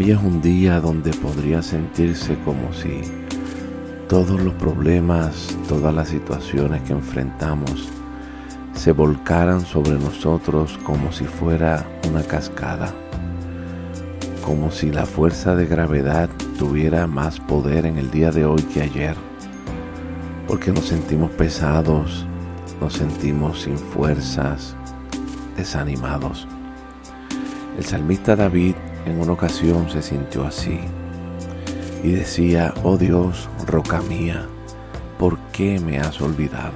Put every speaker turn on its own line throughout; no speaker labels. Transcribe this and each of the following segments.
Hoy es un día donde podría sentirse como si todos los problemas, todas las situaciones que enfrentamos se volcaran sobre nosotros como si fuera una cascada, como si la fuerza de gravedad tuviera más poder en el día de hoy que ayer, porque nos sentimos pesados, nos sentimos sin fuerzas, desanimados. El salmista David en una ocasión se sintió así y decía, oh Dios, roca mía, ¿por qué me has olvidado?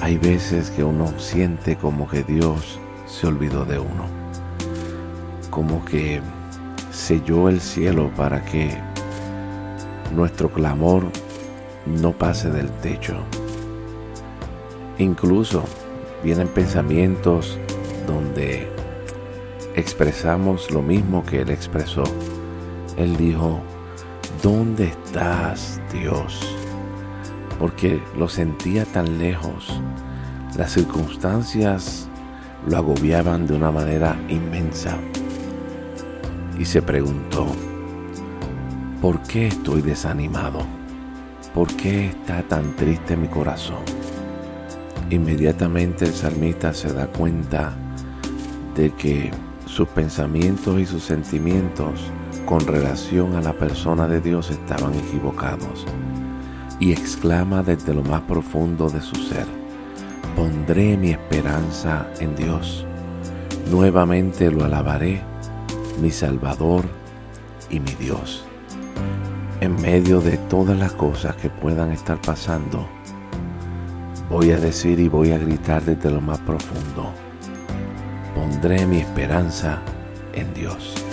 Hay veces que uno siente como que Dios se olvidó de uno, como que selló el cielo para que nuestro clamor no pase del techo. Incluso vienen pensamientos expresamos lo mismo que Él expresó. Él dijo, ¿dónde estás Dios? Porque lo sentía tan lejos. Las circunstancias lo agobiaban de una manera inmensa. Y se preguntó, ¿por qué estoy desanimado? ¿Por qué está tan triste mi corazón? Inmediatamente el salmista se da cuenta de que sus pensamientos y sus sentimientos con relación a la persona de Dios estaban equivocados y exclama desde lo más profundo de su ser, pondré mi esperanza en Dios, nuevamente lo alabaré, mi Salvador y mi Dios. En medio de todas las cosas que puedan estar pasando, voy a decir y voy a gritar desde lo más profundo, pondré mi esperanza en Dios.